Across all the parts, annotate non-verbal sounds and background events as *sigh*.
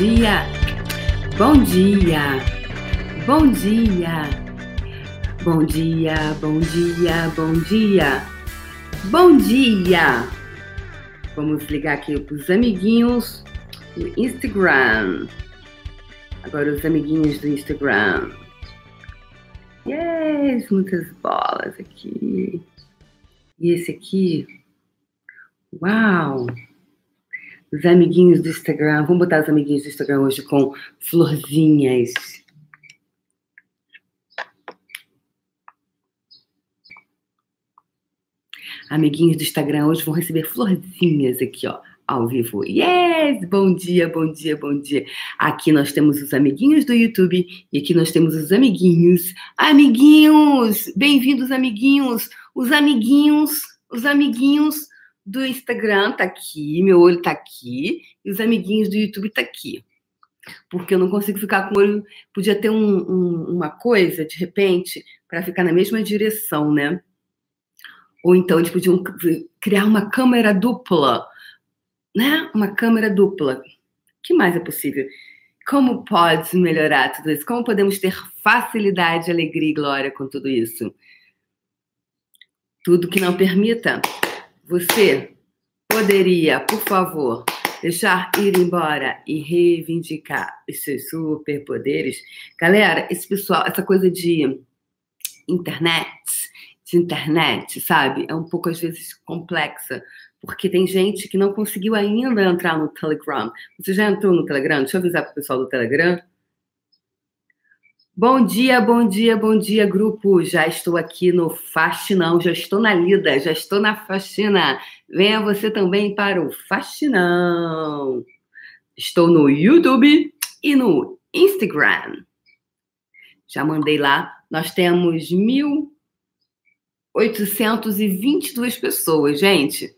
dia, bom dia, bom dia, bom dia, bom dia, bom dia, bom dia. Vamos ligar aqui para os amiguinhos do Instagram. Agora os amiguinhos do Instagram. Yes, muitas bolas aqui. E esse aqui, uau! Os amiguinhos do Instagram. Vamos botar os amiguinhos do Instagram hoje com florzinhas. Amiguinhos do Instagram hoje vão receber florzinhas aqui, ó, ao vivo. Yes! Bom dia, bom dia, bom dia. Aqui nós temos os amiguinhos do YouTube e aqui nós temos os amiguinhos. Amiguinhos! Bem-vindos, amiguinhos! Os amiguinhos, os amiguinhos do Instagram tá aqui, meu olho tá aqui, e os amiguinhos do YouTube tá aqui. Porque eu não consigo ficar com o olho. Podia ter um, um, uma coisa, de repente, para ficar na mesma direção, né? Ou então eles podiam criar uma câmera dupla, né? Uma câmera dupla. Que mais é possível? Como pode melhorar tudo isso? Como podemos ter facilidade, alegria e glória com tudo isso? Tudo que não permita você poderia, por favor, deixar ir embora e reivindicar os seus superpoderes? Galera, esse pessoal, essa coisa de internet, de internet, sabe? É um pouco às vezes complexa, porque tem gente que não conseguiu ainda entrar no Telegram. Você já entrou no Telegram? Deixa eu avisar para o pessoal do Telegram. Bom dia, bom dia, bom dia, grupo. Já estou aqui no Faxinão, já estou na lida, já estou na faxina. Venha você também para o Faxinão. Estou no YouTube e no Instagram. Já mandei lá. Nós temos 1.822 pessoas, gente.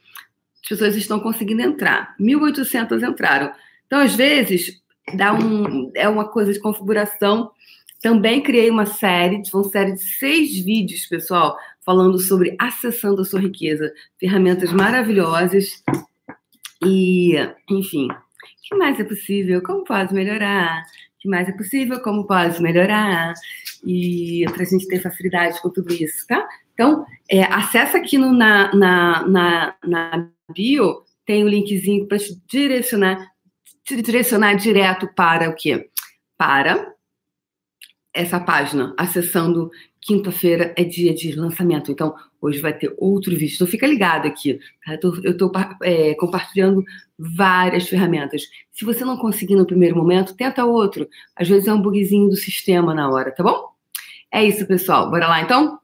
As pessoas estão conseguindo entrar. 1.800 entraram. Então, às vezes, dá um, é uma coisa de configuração também criei uma série, uma série de seis vídeos, pessoal, falando sobre acessando a sua riqueza. Ferramentas maravilhosas. E, enfim, o que mais é possível? Como pode melhorar? O que mais é possível? Como pode melhorar? E para a gente ter facilidade com tudo isso, tá? Então, é, acessa aqui no, na, na, na, na bio, tem o um linkzinho para te direcionar, te direcionar direto para o quê? Para essa página, acessando quinta-feira é dia de lançamento. Então, hoje vai ter outro vídeo. Então, fica ligado aqui. Tá? Eu estou é, compartilhando várias ferramentas. Se você não conseguir no primeiro momento, tenta outro. Às vezes é um bugzinho do sistema na hora, tá bom? É isso, pessoal. Bora lá, então?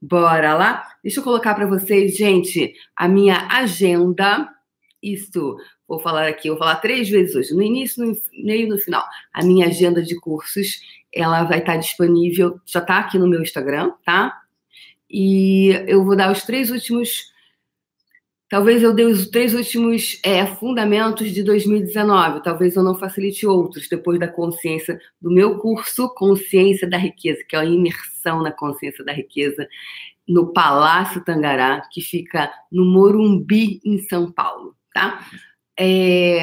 Bora lá? Deixa eu colocar para vocês, gente, a minha agenda. Isso. Vou falar aqui, vou falar três vezes hoje, no início, no meio e no final. A minha agenda de cursos ela vai estar disponível, já está aqui no meu Instagram, tá? E eu vou dar os três últimos. Talvez eu dê os três últimos é, fundamentos de 2019. Talvez eu não facilite outros depois da consciência do meu curso Consciência da Riqueza, que é a imersão na consciência da riqueza no Palácio Tangará, que fica no Morumbi, em São Paulo, tá? É...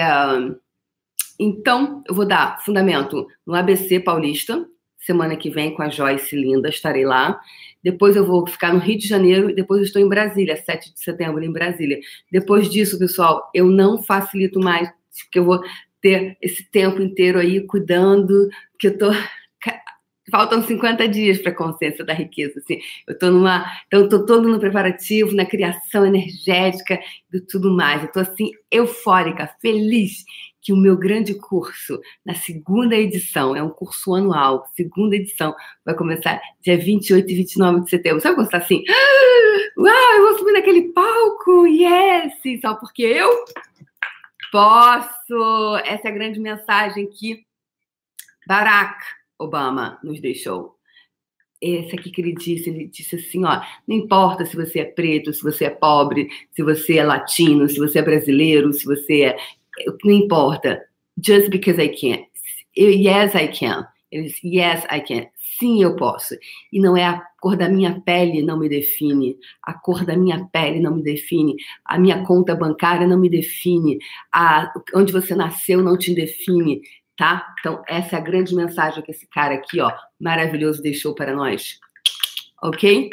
Então, eu vou dar fundamento no ABC Paulista, semana que vem com a Joyce Linda, estarei lá. Depois eu vou ficar no Rio de Janeiro e depois estou em Brasília, 7 de setembro em Brasília. Depois disso, pessoal, eu não facilito mais, porque eu vou ter esse tempo inteiro aí cuidando, que eu tô faltam 50 dias para a consciência da riqueza. Assim. Eu estou numa. Então, estou todo no preparativo, na criação energética e tudo mais. Eu estou assim, eufórica, feliz que o meu grande curso, na segunda edição, é um curso anual, segunda edição, vai começar dia 28 e 29 de setembro. Sabe quando você está assim? Ah, uau, eu vou subir naquele palco, yes! Só porque eu posso. Essa é a grande mensagem que Barack Obama nos deixou. Esse aqui que ele disse, ele disse assim, ó, não importa se você é preto, se você é pobre, se você é latino, se você é brasileiro, se você é não importa. Just because I can. Yes, I can. Ele disse, yes, I can. Sim, eu posso. E não é a cor da minha pele não me define, a cor da minha pele não me define, a minha conta bancária não me define, a, onde você nasceu não te define, tá? Então, essa é a grande mensagem que esse cara aqui, ó, maravilhoso, deixou para nós. Ok?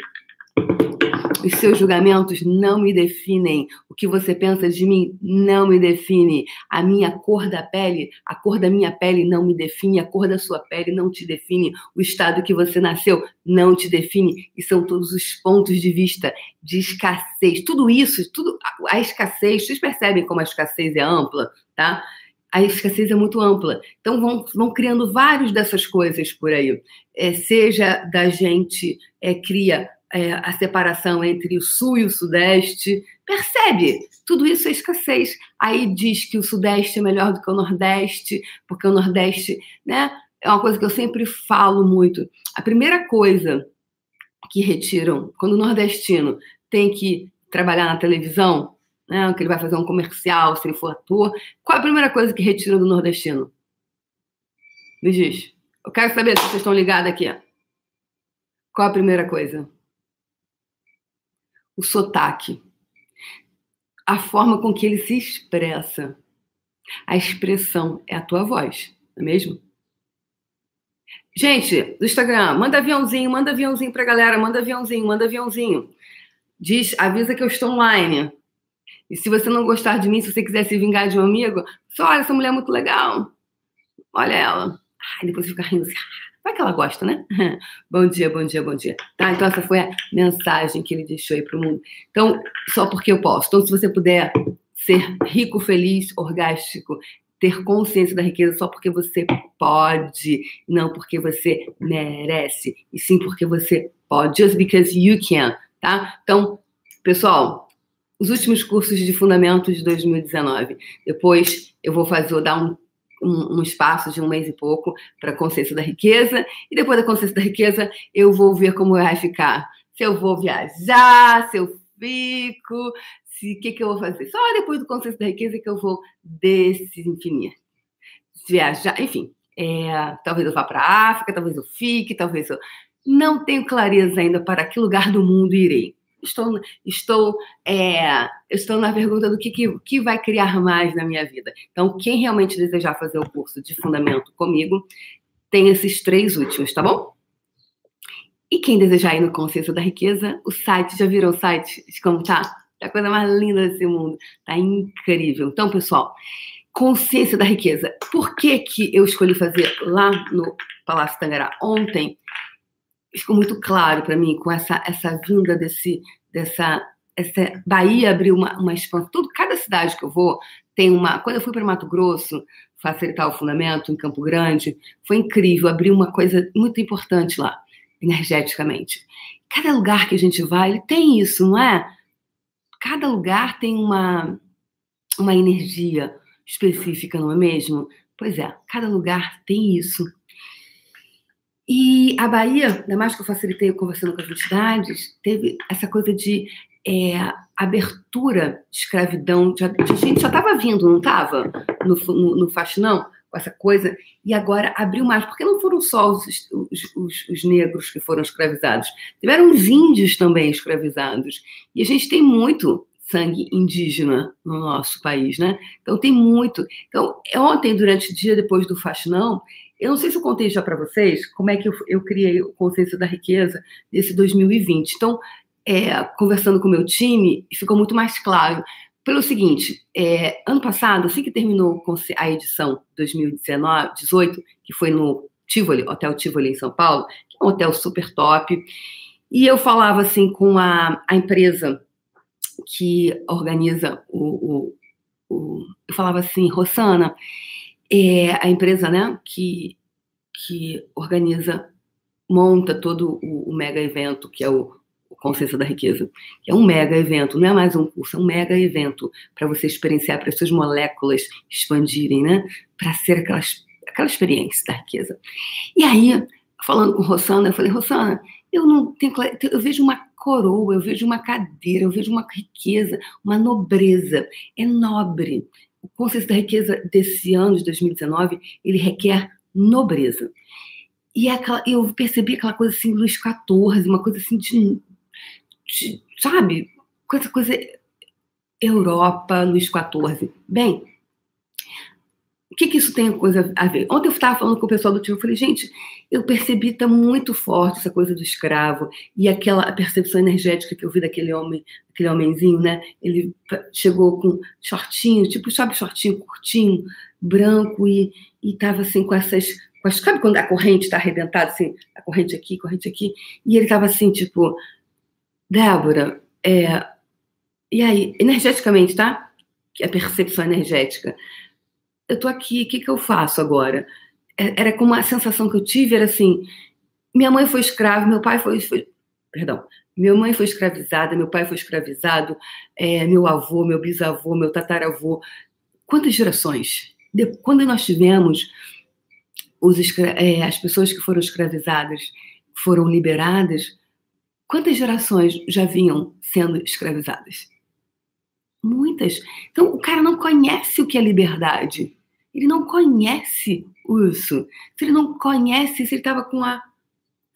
Os seus julgamentos não me definem. O que você pensa de mim não me define. A minha cor da pele, a cor da minha pele não me define. A cor da sua pele não te define. O estado que você nasceu não te define. E são todos os pontos de vista de escassez. Tudo isso, tudo a escassez. Vocês percebem como a escassez é ampla, tá? A escassez é muito ampla. Então, vão, vão criando várias dessas coisas por aí. É, seja da gente é, cria é, a separação entre o sul e o sudeste. Percebe? Tudo isso é escassez. Aí diz que o sudeste é melhor do que o nordeste, porque o nordeste, né? É uma coisa que eu sempre falo muito. A primeira coisa que retiram, quando o nordestino tem que trabalhar na televisão, né, que ele vai fazer um comercial, se ele for ator, qual é a primeira coisa que retiram do nordestino? Me diz. Eu quero saber se vocês estão ligados aqui. Qual a primeira coisa? o sotaque, a forma com que ele se expressa. A expressão é a tua voz, não é mesmo? Gente, do Instagram, manda aviãozinho, manda aviãozinho pra galera, manda aviãozinho, manda aviãozinho. Diz, avisa que eu estou online. E se você não gostar de mim, se você quiser se vingar de um amigo, só olha, essa mulher é muito legal. Olha ela. Ai, depois fica rindo assim. Vai que ela gosta, né? *laughs* bom dia, bom dia, bom dia. Tá, então essa foi a mensagem que ele deixou aí para o mundo. Então, só porque eu posso. Então, se você puder ser rico, feliz, orgástico, ter consciência da riqueza só porque você pode, não porque você merece, e sim porque você pode, just because you can, tá? Então, pessoal, os últimos cursos de fundamentos de 2019. Depois eu vou fazer, dar um um, um espaço de um mês e pouco para consciência da riqueza, e depois da consciência da riqueza eu vou ver como vai ficar. Se eu vou viajar, se eu fico, se o que, que eu vou fazer. Só depois do consciência da riqueza que eu vou definir. Viajar, enfim. É, talvez eu vá para a África, talvez eu fique, talvez eu. Não tenho clareza ainda para que lugar do mundo irei estou, estou, é, estou na pergunta do que, que, que vai criar mais na minha vida. Então, quem realmente desejar fazer o curso de fundamento comigo, tem esses três últimos, tá bom? E quem desejar ir no Consciência da Riqueza, o site, já virou o site de como tá? É a coisa mais linda desse mundo. Tá incrível. Então, pessoal, Consciência da Riqueza. Por que, que eu escolhi fazer lá no Palácio Tangará ontem? Ficou muito claro para mim com essa essa vinda desse dessa essa Bahia abriu uma, uma expansão. Tudo, cada cidade que eu vou tem uma. Quando eu fui para Mato Grosso facilitar o fundamento em Campo Grande, foi incrível. Abriu uma coisa muito importante lá, energeticamente. Cada lugar que a gente vai, ele tem isso, não é? Cada lugar tem uma uma energia específica, não é mesmo? Pois é, cada lugar tem isso. E a Bahia, ainda mais que eu facilitei conversando com as entidades, teve essa coisa de é, abertura de escravidão. De gente já estava vindo, não estava? No, no, no faxinão, com essa coisa, e agora abriu mais, porque não foram só os, os, os, os, negros que foram escravizados, tiveram os índios também escravizados. E a gente tem muito sangue indígena no nosso país, né? Então tem muito. Então, ontem, durante o dia depois do faxinão, eu não sei se eu contei já para vocês como é que eu, eu criei o conceito da riqueza nesse 2020. Então, é, conversando com o meu time, ficou muito mais claro. Pelo seguinte, é, ano passado, assim que terminou a edição 2019, 18, que foi no Tivoli, Hotel Tivoli em São Paulo, que é um hotel super top, e eu falava assim com a, a empresa que organiza o, o, o, Eu falava assim, Rosana, é a empresa né, que, que organiza, monta todo o, o mega evento, que é o, o Consciência da Riqueza, que é um mega evento, não é mais um curso, é um mega evento para você experienciar, para suas moléculas expandirem, né? Para ser aquelas, aquela experiência da riqueza. E aí, falando com Rosana, eu falei, Rosana, eu não tenho eu vejo uma coroa, eu vejo uma cadeira, eu vejo uma riqueza, uma nobreza. É nobre o conceito da riqueza desse ano de 2019, ele requer nobreza. e aquela, eu percebi aquela coisa assim, Luís XIV, uma coisa assim de, de sabe? Coisa, coisa Europa, Luís XIV. Bem, o que, que isso tem coisa a ver? Ontem eu estava falando com o pessoal do time, eu falei, gente, eu percebi que está muito forte essa coisa do escravo e aquela percepção energética que eu vi daquele homem, aquele homenzinho, né? Ele chegou com shortinho, tipo, sabe, shortinho curtinho, branco e estava assim com essas, com as, sabe quando a corrente está arrebentada, assim, a corrente aqui, corrente aqui, e ele estava assim, tipo, Débora, é, e aí, energeticamente, tá? A percepção energética eu tô aqui, o que, que eu faço agora? É, era como a sensação que eu tive, era assim, minha mãe foi escrava, meu pai foi, foi perdão, minha mãe foi escravizada, meu pai foi escravizado, é, meu avô, meu bisavô, meu tataravô. Quantas gerações? De, quando nós tivemos os, é, as pessoas que foram escravizadas foram liberadas, quantas gerações já vinham sendo escravizadas? Muitas. Então, o cara não conhece o que é liberdade. Ele não conhece isso. Se ele não conhece, se ele estava com a.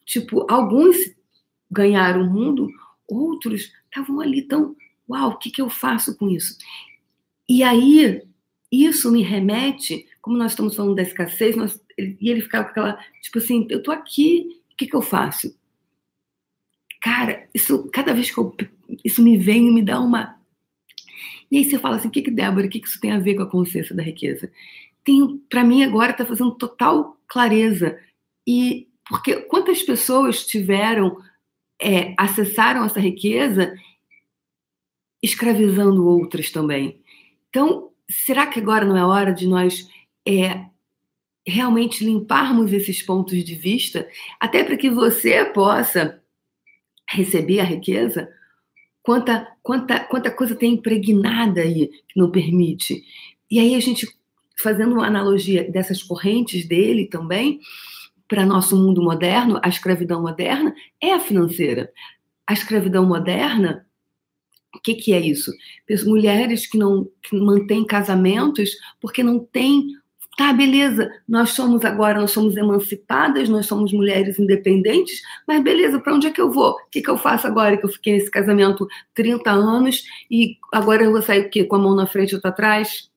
Tipo, alguns ganharam o mundo, outros estavam ali tão. Uau, o que, que eu faço com isso? E aí, isso me remete, como nós estamos falando da escassez, nós, ele, e ele ficava com aquela. Tipo assim, eu tô aqui, o que, que eu faço? Cara, isso, cada vez que eu. Isso me vem me dá uma e aí você fala assim, o que, que Débora, o que, que isso tem a ver com a consciência da riqueza? Tem, para mim agora está fazendo total clareza. E porque quantas pessoas tiveram, é, acessaram essa riqueza escravizando outras também? Então, será que agora não é hora de nós é, realmente limparmos esses pontos de vista, até para que você possa receber a riqueza quanta, quanta, quanta coisa tem impregnada aí que não permite. E aí a gente, fazendo uma analogia dessas correntes dele também, para nosso mundo moderno, a escravidão moderna é a financeira. A escravidão moderna, o que, que é isso? Mulheres que não que mantêm casamentos porque não têm Tá, beleza, nós somos agora, nós somos emancipadas, nós somos mulheres independentes, mas beleza, para onde é que eu vou? O que, que eu faço agora que eu fiquei nesse casamento 30 anos e agora eu vou sair o quê? Com a mão na frente e outra atrás?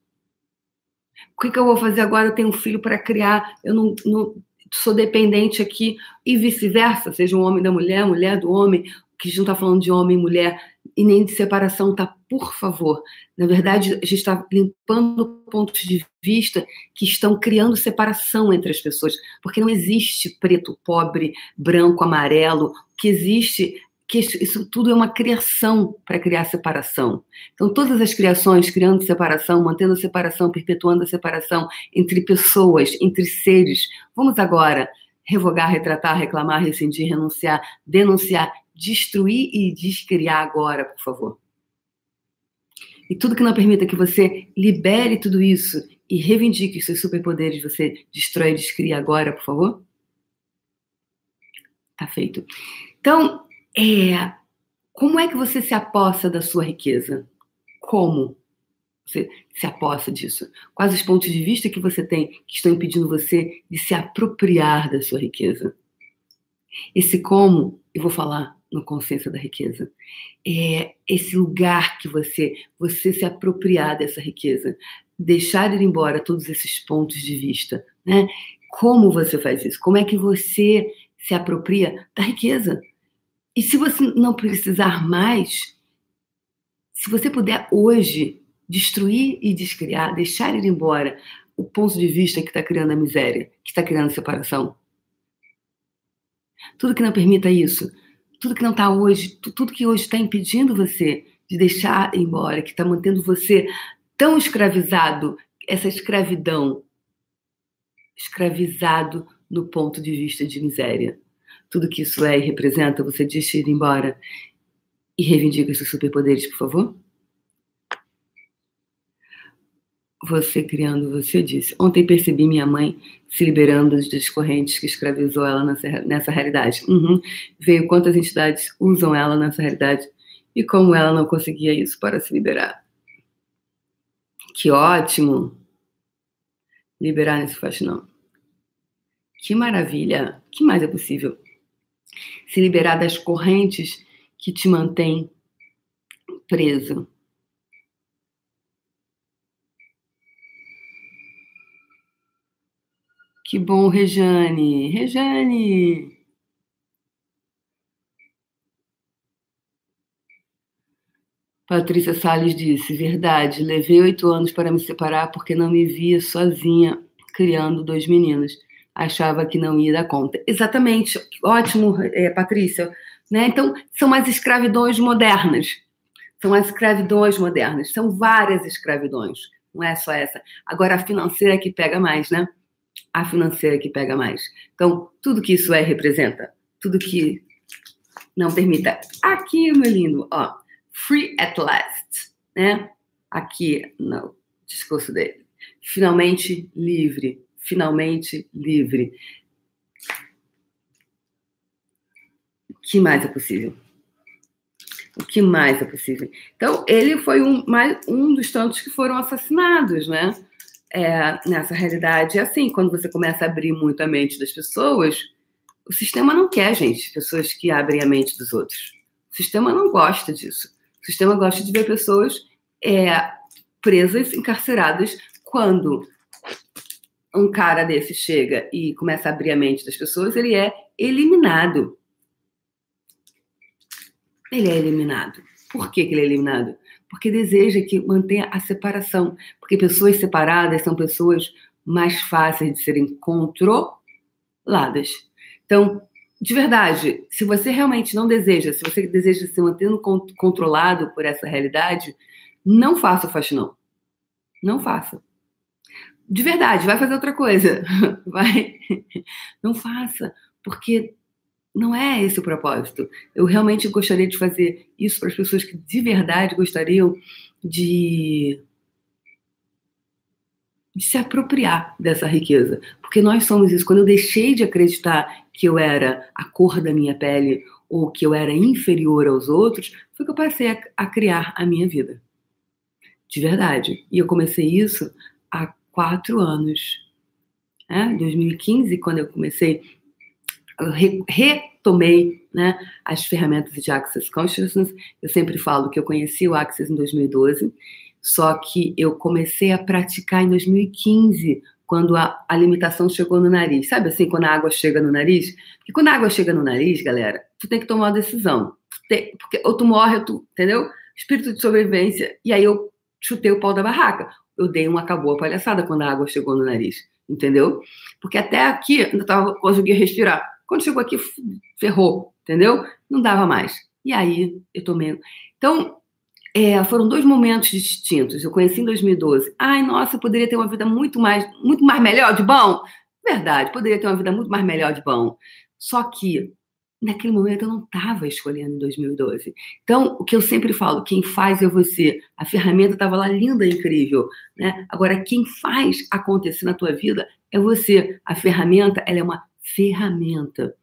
O que, que eu vou fazer agora? Eu tenho um filho para criar, eu não, não sou dependente aqui e vice-versa, seja um homem da mulher, mulher do homem, que a gente não está falando de homem e mulher e nem de separação, tá? Por favor. Na verdade, a gente está limpando pontos de vista que estão criando separação entre as pessoas, porque não existe preto, pobre, branco, amarelo. O que existe que isso tudo é uma criação para criar separação. Então, todas as criações criando separação, mantendo a separação, perpetuando a separação entre pessoas, entre seres. Vamos agora revogar, retratar, reclamar, rescindir, renunciar, denunciar destruir e descriar agora, por favor. E tudo que não permita que você libere tudo isso e reivindique os seus superpoderes, você destrói e descria agora, por favor? Tá feito. Então, é, como é que você se aposta da sua riqueza? Como você se aposta disso? Quais os pontos de vista que você tem que estão impedindo você de se apropriar da sua riqueza? Esse como, eu vou falar no Consciência da Riqueza. É esse lugar que você, você se apropriar dessa riqueza, deixar ir embora todos esses pontos de vista, né? Como você faz isso? Como é que você se apropria da riqueza? E se você não precisar mais, se você puder hoje destruir e descriar, deixar ir embora o ponto de vista que está criando a miséria, que está criando a separação, tudo que não permita isso, tudo que não está hoje, tudo que hoje está impedindo você de deixar embora, que está mantendo você tão escravizado, essa escravidão, escravizado no ponto de vista de miséria. Tudo que isso é e representa, você deixa ir embora e reivindica seus superpoderes, por favor? você criando você disse. Ontem percebi minha mãe se liberando das correntes que escravizou ela nessa, nessa realidade. Uhum. Veio quantas entidades usam ela nessa realidade e como ela não conseguia isso para se liberar. Que ótimo! Liberar nesse faz não. Que maravilha! que mais é possível? Se liberar das correntes que te mantêm preso. Que bom, Rejane. Rejane. Patrícia Salles disse: Verdade, levei oito anos para me separar porque não me via sozinha criando dois meninos. Achava que não ia dar conta. Exatamente, ótimo, é, Patrícia. Né? Então, são as escravidões modernas. São as escravidões modernas. São várias escravidões. Não é só essa. Agora, a financeira que pega mais, né? A financeira que pega mais. Então, tudo que isso é representa, tudo que não permita. Aqui, meu lindo, ó free at last, né? Aqui no discurso dele. Finalmente livre, finalmente livre. O que mais é possível? O que mais é possível? Então, ele foi um, mais, um dos tantos que foram assassinados, né? É, nessa realidade. É assim, quando você começa a abrir muito a mente das pessoas, o sistema não quer, gente, pessoas que abrem a mente dos outros. O sistema não gosta disso. O sistema gosta de ver pessoas é, presas, encarceradas, quando um cara desse chega e começa a abrir a mente das pessoas, ele é eliminado. Ele é eliminado. Por que, que ele é eliminado? Porque deseja que mantenha a separação. Porque pessoas separadas são pessoas mais fáceis de serem controladas. Então, de verdade, se você realmente não deseja, se você deseja se manter controlado por essa realidade, não faça o faxinão. Não faça. De verdade, vai fazer outra coisa. *laughs* Vai. Não faça, porque não é esse o propósito. Eu realmente gostaria de fazer isso para as pessoas que de verdade gostariam de de se apropriar dessa riqueza. Porque nós somos isso. Quando eu deixei de acreditar que eu era a cor da minha pele ou que eu era inferior aos outros, foi que eu passei a, a criar a minha vida. De verdade. E eu comecei isso há quatro anos. Né? 2015, quando eu comecei, eu re, retomei né, as ferramentas de Access Consciousness. Eu sempre falo que eu conheci o Access em 2012 só que eu comecei a praticar em 2015, quando a, a limitação chegou no nariz. Sabe assim, quando a água chega no nariz? Porque quando a água chega no nariz, galera, tu tem que tomar uma decisão. Tem, porque ou tu morre, ou tu, entendeu? Espírito de sobrevivência. E aí eu chutei o pau da barraca. Eu dei uma acabou a palhaçada quando a água chegou no nariz, entendeu? Porque até aqui eu tava conseguia respirar. Quando chegou aqui, ferrou, entendeu? Não dava mais. E aí eu tomei. Então, é, foram dois momentos distintos. Eu conheci em 2012. Ai, nossa, eu poderia ter uma vida muito mais, muito mais melhor de bom. Verdade, poderia ter uma vida muito mais melhor de bom. Só que naquele momento eu não estava escolhendo em 2012. Então, o que eu sempre falo, quem faz é você. A ferramenta estava lá linda, incrível, né? Agora, quem faz acontecer na tua vida é você. A ferramenta, ela é uma ferramenta.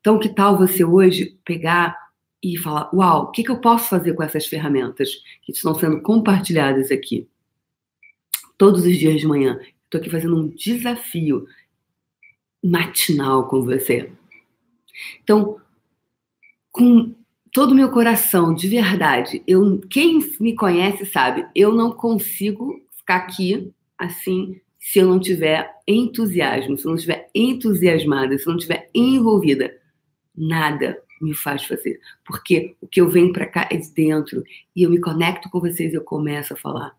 Então, que tal você hoje pegar e falar: Uau, o que, que eu posso fazer com essas ferramentas que estão sendo compartilhadas aqui? Todos os dias de manhã, estou aqui fazendo um desafio matinal com você. Então, com todo o meu coração, de verdade, eu, quem me conhece sabe, eu não consigo ficar aqui assim se eu não tiver entusiasmo, se eu não estiver entusiasmada, se eu não estiver envolvida. Nada me faz fazer. Porque o que eu venho para cá é de dentro. E eu me conecto com vocês eu começo a falar.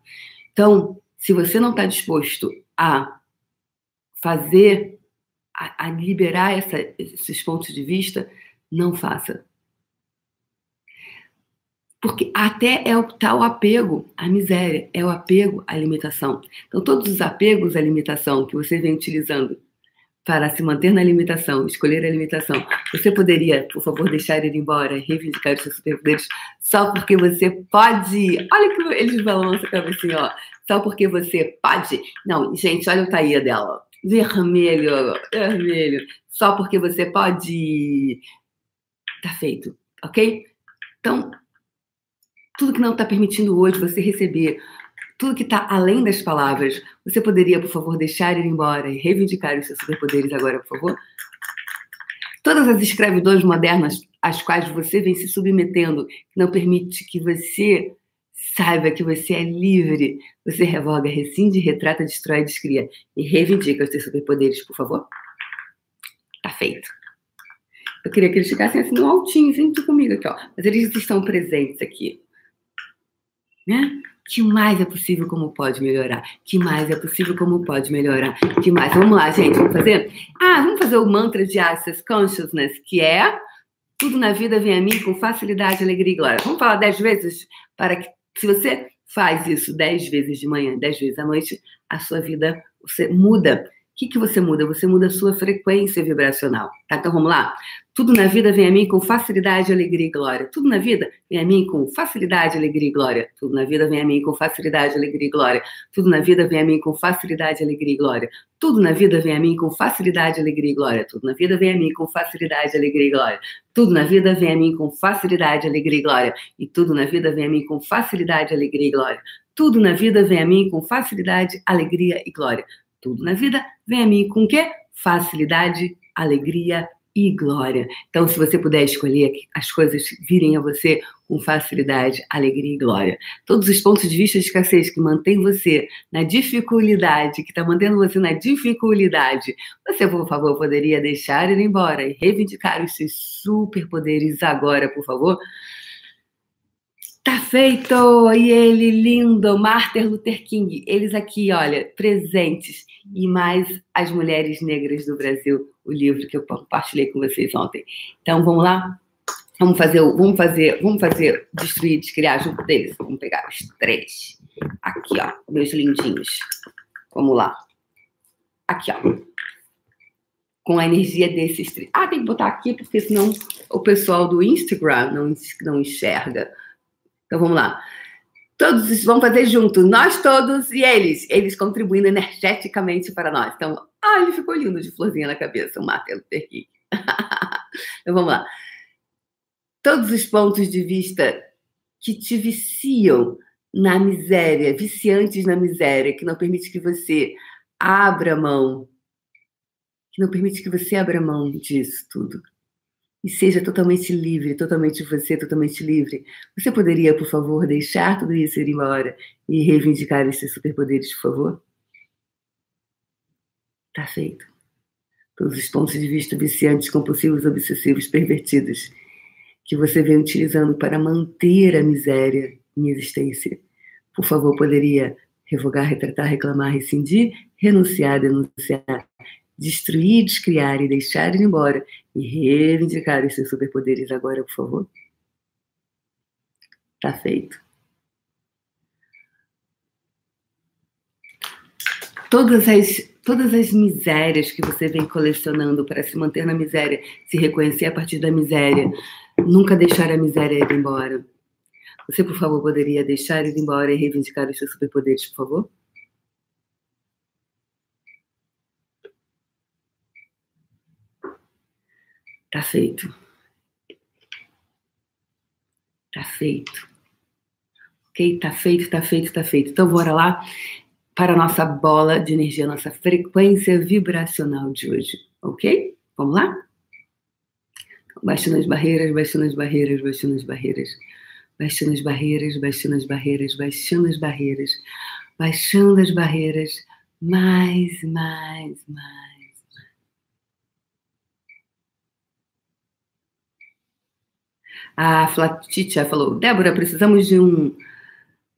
Então, se você não está disposto a fazer, a, a liberar essa, esses pontos de vista, não faça. Porque até é o tal apego à miséria, é o apego à limitação. Então, todos os apegos à limitação que você vem utilizando para se manter na limitação, escolher a limitação. Você poderia, por favor, deixar ele embora, reivindicar os seus superpoderes só porque você pode. Olha que eles balançam a cabecinha, ó. Só porque você pode. Não, gente, olha o taia dela. Vermelho, vermelho. Só porque você pode. Tá feito, ok? Então, tudo que não está permitindo hoje você receber tudo que está além das palavras. Você poderia, por favor, deixar ir embora e reivindicar os seus superpoderes agora, por favor? Todas as escravidões modernas às quais você vem se submetendo, não permite que você saiba que você é livre. Você revoga, rescinde, retrata, destrói, descria. E reivindica os seus superpoderes, por favor. Tá feito. Eu queria que eles ficassem assim, altinhos, junto comigo aqui, ó. Mas eles estão presentes aqui. Né? que mais é possível, como pode melhorar? Que mais é possível, como pode melhorar? Que mais? Vamos lá, gente, vamos fazer? Ah, vamos fazer o mantra de Access Consciousness, que é tudo na vida vem a mim com facilidade, alegria e glória. Vamos falar dez vezes para que, se você faz isso dez vezes de manhã, dez vezes à noite, a sua vida você muda que, que você muda? Você muda a sua frequência vibracional. Tá? Então vamos lá? Tudo na vida vem a mim com facilidade, alegria e glória. Tudo na vida vem a mim com facilidade, alegria e glória. Tudo na vida vem a mim com facilidade, alegria e glória. Tudo na vida vem a mim com facilidade, alegria e glória. Tudo na vida vem a mim com facilidade, alegria e glória. Tudo na vida vem a mim com facilidade, alegria e glória. Tudo na vida vem a mim com facilidade, alegria e glória. E tudo na vida vem a mim com facilidade, alegria e glória. Tudo na vida vem a mim com facilidade, alegria e glória. Tudo na vida vem a mim com o quê? Facilidade, alegria e glória. Então, se você puder escolher as coisas virem a você com facilidade, alegria e glória. Todos os pontos de vista de escassez que mantém você na dificuldade, que está mantendo você na dificuldade, você, por favor, poderia deixar ele embora e reivindicar os seus superpoderes agora, por favor? Tá feito! E ele, lindo, Martin Luther King, eles aqui, olha, presentes. E mais as mulheres negras do Brasil, o livro que eu compartilhei com vocês ontem. Então, vamos lá? Vamos fazer, vamos fazer, vamos fazer, destruir, descriar junto deles. Vamos pegar os três. Aqui, ó, meus lindinhos. Vamos lá. Aqui, ó. Com a energia desses três. Ah, tem que botar aqui, porque senão o pessoal do Instagram não, não enxerga. Então vamos lá. Todos vamos fazer junto, nós todos e eles, eles contribuindo energeticamente para nós. Então, ah, ele ficou lindo de florzinha na cabeça, o Martin Luther *laughs* King. então vamos lá. Todos os pontos de vista que te viciam na miséria, viciantes na miséria, que não permite que você abra mão, que não permite que você abra mão disso tudo e seja totalmente livre, totalmente você, totalmente livre. Você poderia, por favor, deixar tudo isso ir embora e reivindicar esses superpoderes, por favor? Tá feito. Todos os pontos de vista viciantes, compulsivos, obsessivos, pervertidos, que você vem utilizando para manter a miséria em existência. Por favor, poderia revogar, retratar, reclamar, rescindir, renunciar, denunciar, destruir, descriar e deixar ir embora e reivindicar os seus superpoderes agora, por favor? Tá feito. Todas as, todas as misérias que você vem colecionando para se manter na miséria, se reconhecer a partir da miséria, nunca deixar a miséria ir embora. Você, por favor, poderia deixar ir embora e reivindicar os seus superpoderes, por favor? Tá feito. Tá feito. Ok? Tá feito, tá feito, tá feito. Então, bora lá para a nossa bola de energia, nossa frequência vibracional de hoje. Ok? Vamos lá? Baixando as barreiras, baixando as barreiras, baixando as barreiras. Baixando as barreiras, baixando as barreiras, baixando as barreiras. Baixando as barreiras. Mais, mais, mais. A Flatitia falou: Débora, precisamos de um.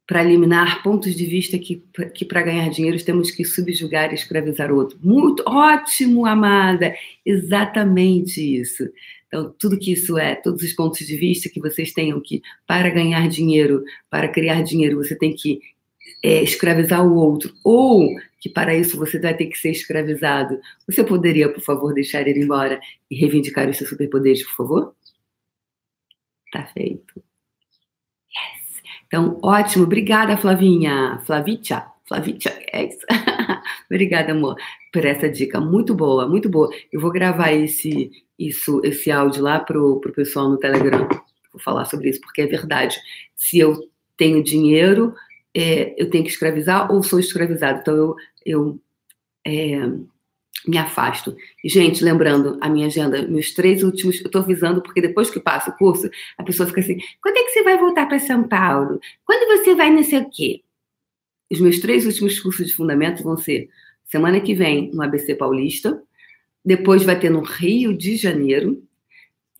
Para eliminar pontos de vista que, que para ganhar dinheiro temos que subjugar e escravizar o outro. Muito ótimo, amada! Exatamente isso. Então, tudo que isso é, todos os pontos de vista que vocês tenham que, para ganhar dinheiro, para criar dinheiro, você tem que é, escravizar o outro, ou que para isso você vai ter que ser escravizado. Você poderia, por favor, deixar ele embora e reivindicar os seus superpoderes, por favor? Tá feito. Yes. Então, ótimo. Obrigada, Flavinha. Flavitia. Flavitia, é isso. *laughs* Obrigada, amor, por essa dica. Muito boa, muito boa. Eu vou gravar esse, isso, esse áudio lá pro, pro pessoal no Telegram. Vou falar sobre isso, porque é verdade. Se eu tenho dinheiro, é, eu tenho que escravizar ou sou escravizado. Então eu, eu é, me afasto. Gente, lembrando a minha agenda, meus três últimos, eu estou avisando porque depois que passa o curso, a pessoa fica assim: quando é que você vai voltar para São Paulo? Quando você vai não sei o quê? Os meus três últimos cursos de fundamento vão ser semana que vem no ABC Paulista, depois vai ter no Rio de Janeiro,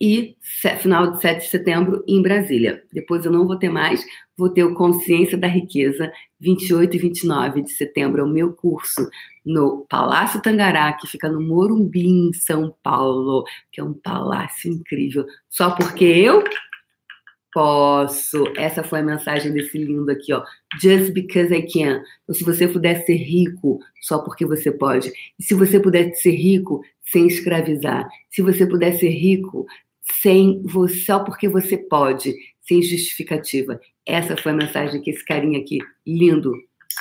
e final de 7 de setembro em Brasília. Depois eu não vou ter mais, vou ter o Consciência da Riqueza, 28 e 29 de setembro, é o meu curso no Palácio Tangará, que fica no Morumbi, em São Paulo, que é um palácio incrível. Só porque eu posso. Essa foi a mensagem desse lindo aqui, ó. Just because I can. Então, se você puder ser rico só porque você pode. E se você puder ser rico sem escravizar. Se você puder ser rico sem você, só porque você pode, sem justificativa. Essa foi a mensagem que esse carinha aqui, lindo,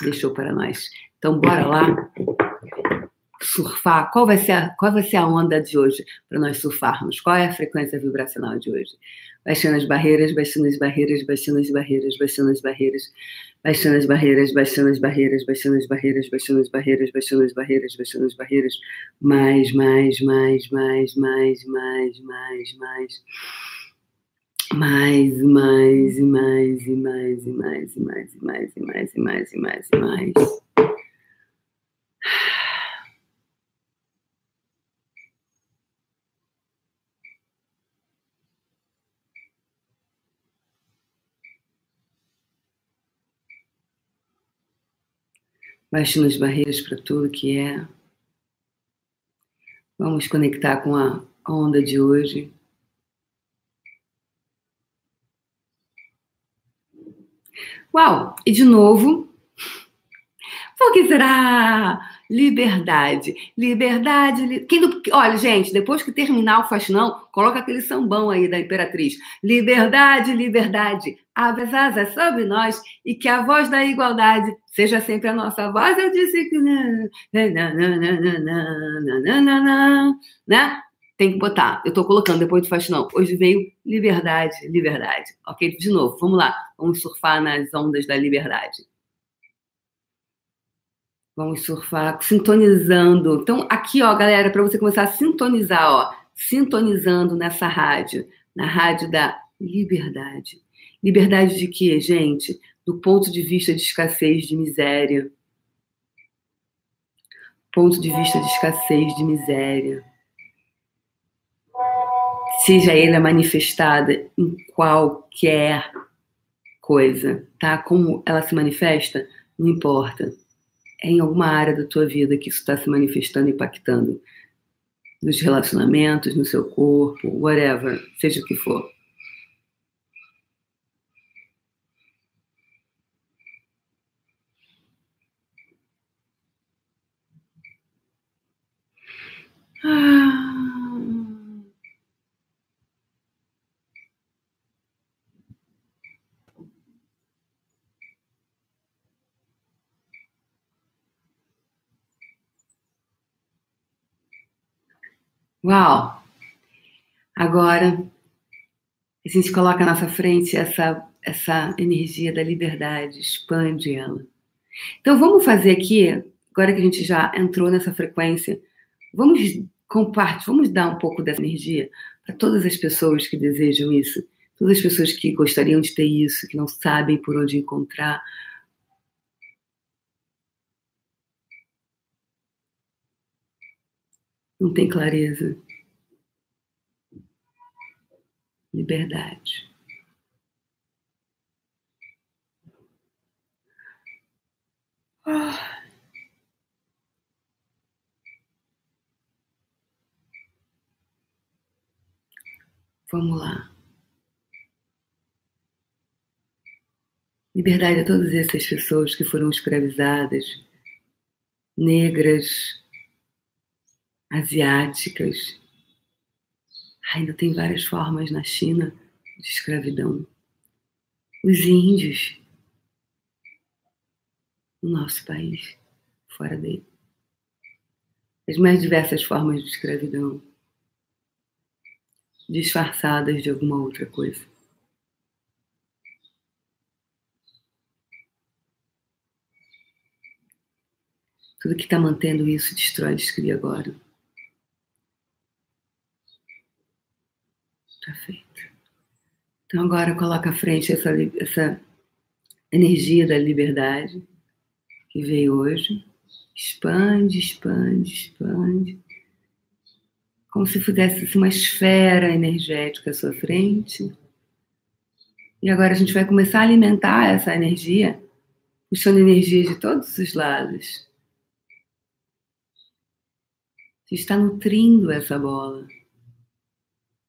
deixou para nós. Então, bora lá surfar. Qual vai ser a, qual vai ser a onda de hoje para nós surfarmos? Qual é a frequência vibracional de hoje? Baixando as barreiras, baixando as barreiras, baixando as barreiras, baixando as barreiras, baixando as barreiras, baixando as barreiras, baixando as barreiras, baixando as barreiras, baixando as barreiras, baixando as barreiras, mais, mais, mais, mais, mais, mais, mais, mais. Mais, mais, e mais, e mais, e mais, e mais, e mais, e mais, e mais, e mais, e mais. Baixando as barreiras para tudo que é. Vamos conectar com a onda de hoje. Uau! E de novo, por que será? Liberdade. Liberdade. Li... Quem do... Olha, gente, depois que terminar o faxinão, coloca aquele sambão aí da Imperatriz. Liberdade, liberdade. Abre as asas sobre nós e que a voz da igualdade seja sempre a nossa voz. Eu disse que. Né? Tem que botar. Eu estou colocando depois do faxinão. Hoje veio liberdade, liberdade. Ok? De novo, vamos lá. Vamos surfar nas ondas da liberdade. Vamos surfar, sintonizando. Então, aqui, ó, galera, para você começar a sintonizar, ó, sintonizando nessa rádio, na rádio da liberdade. Liberdade de quê, gente? Do ponto de vista de escassez, de miséria. Ponto de vista de escassez, de miséria. Seja ele manifestada em qualquer coisa, tá? Como ela se manifesta, não importa é em alguma área da tua vida que isso está se manifestando, impactando. Nos relacionamentos, no seu corpo, whatever, seja o que for. Uau! Agora, a gente coloca à nossa frente essa, essa energia da liberdade, expande ela. Então, vamos fazer aqui, agora que a gente já entrou nessa frequência, vamos compartilhar, vamos dar um pouco dessa energia para todas as pessoas que desejam isso, todas as pessoas que gostariam de ter isso, que não sabem por onde encontrar, não tem clareza. Liberdade. Ah. Vamos lá. Liberdade a todas essas pessoas que foram escravizadas, negras, asiáticas. Ainda tem várias formas na China de escravidão. Os índios, no nosso país, fora dele. As mais diversas formas de escravidão, disfarçadas de alguma outra coisa. Tudo que está mantendo isso destrói, descria agora. Tá feito. Então agora coloca à frente essa, essa energia da liberdade que veio hoje. Expande, expande, expande. Como se fizesse uma esfera energética à sua frente. E agora a gente vai começar a alimentar essa energia, puxando energia de todos os lados. Você está nutrindo essa bola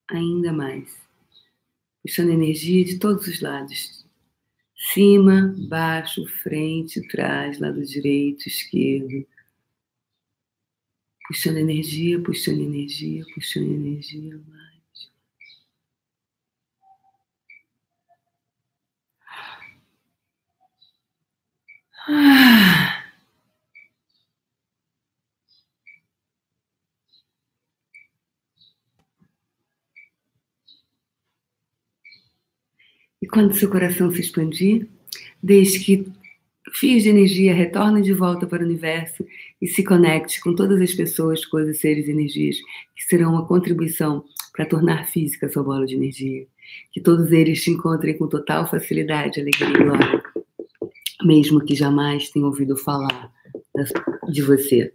ainda mais, puxando energia de todos os lados cima, baixo, frente, trás, lado direito, esquerdo. Puxando energia, puxando energia, puxando energia mais. Ah. E quando seu coração se expandir, deixe que fios de energia retornem de volta para o universo e se conecte com todas as pessoas, coisas, seres e energias que serão uma contribuição para tornar física sua bola de energia. Que todos eles te encontrem com total facilidade, alegria e glória, mesmo que jamais tenham ouvido falar de você.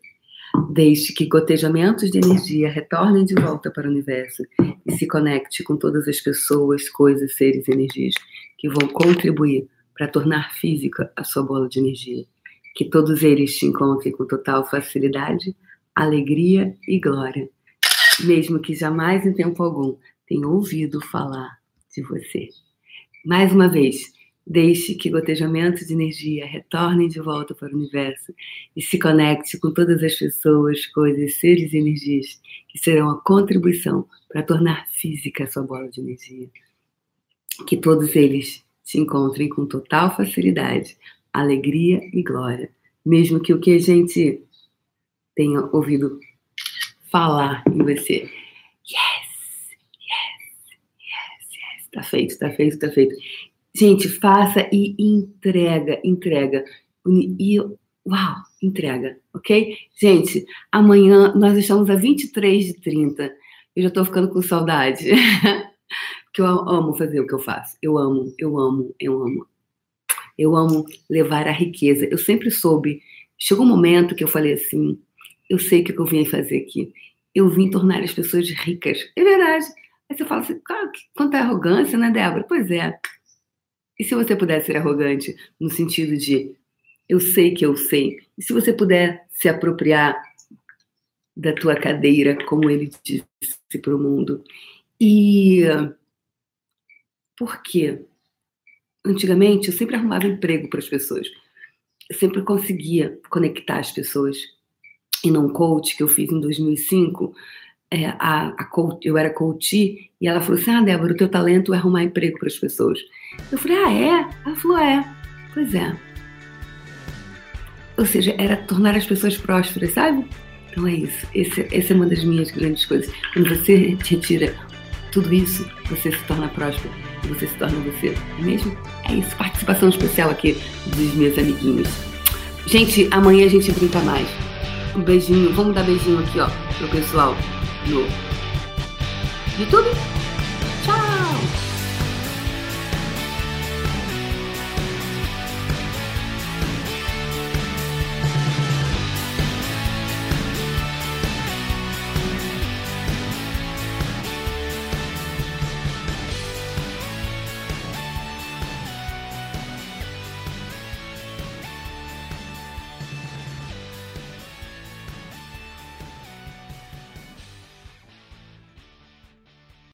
Deixe que gotejamentos de energia retornem de volta para o universo e se conecte com todas as pessoas, coisas, seres e energias que vão contribuir para tornar física a sua bola de energia. Que todos eles te encontrem com total facilidade, alegria e glória, mesmo que jamais em tempo algum tenham ouvido falar de você. Mais uma vez, Deixe que gotejamentos de energia retornem de volta para o universo e se conecte com todas as pessoas, coisas, seres e energias que serão a contribuição para tornar física a sua bola de energia. Que todos eles se encontrem com total facilidade, alegria e glória, mesmo que o que a gente tenha ouvido falar em você. Yes, yes, yes, yes. Tá feito, tá feito, tá feito. Gente, faça e entrega, entrega. E uau, entrega, ok? Gente, amanhã nós estamos a 23 de 30. Eu já tô ficando com saudade. *laughs* Porque eu amo fazer o que eu faço. Eu amo, eu amo, eu amo. Eu amo levar a riqueza. Eu sempre soube. Chegou um momento que eu falei assim: eu sei o que eu vim fazer aqui. Eu vim tornar as pessoas ricas. É verdade. Aí você fala assim: cara, quanta arrogância, né, Débora? Pois é. E se você puder ser arrogante no sentido de eu sei que eu sei, e se você puder se apropriar da tua cadeira, como ele disse para o mundo. E por quê? Antigamente eu sempre arrumava emprego para as pessoas. Eu sempre conseguia conectar as pessoas. E num coach que eu fiz em 2005, é, a, a coach, eu era coach e ela falou assim: Ah, Débora, o teu talento é arrumar emprego para as pessoas. Eu falei: Ah, é? Ela falou: É. Pois é. Ou seja, era tornar as pessoas prósperas, sabe? Então é isso. Esse, essa é uma das minhas grandes coisas. Quando você retira tudo isso, você se torna próspero você se torna você. Mesmo? É isso. Participação especial aqui dos meus amiguinhos. Gente, amanhã a gente brinca mais. Um beijinho. Vamos dar beijinho aqui, ó, pro pessoal no YouTube. Tchau!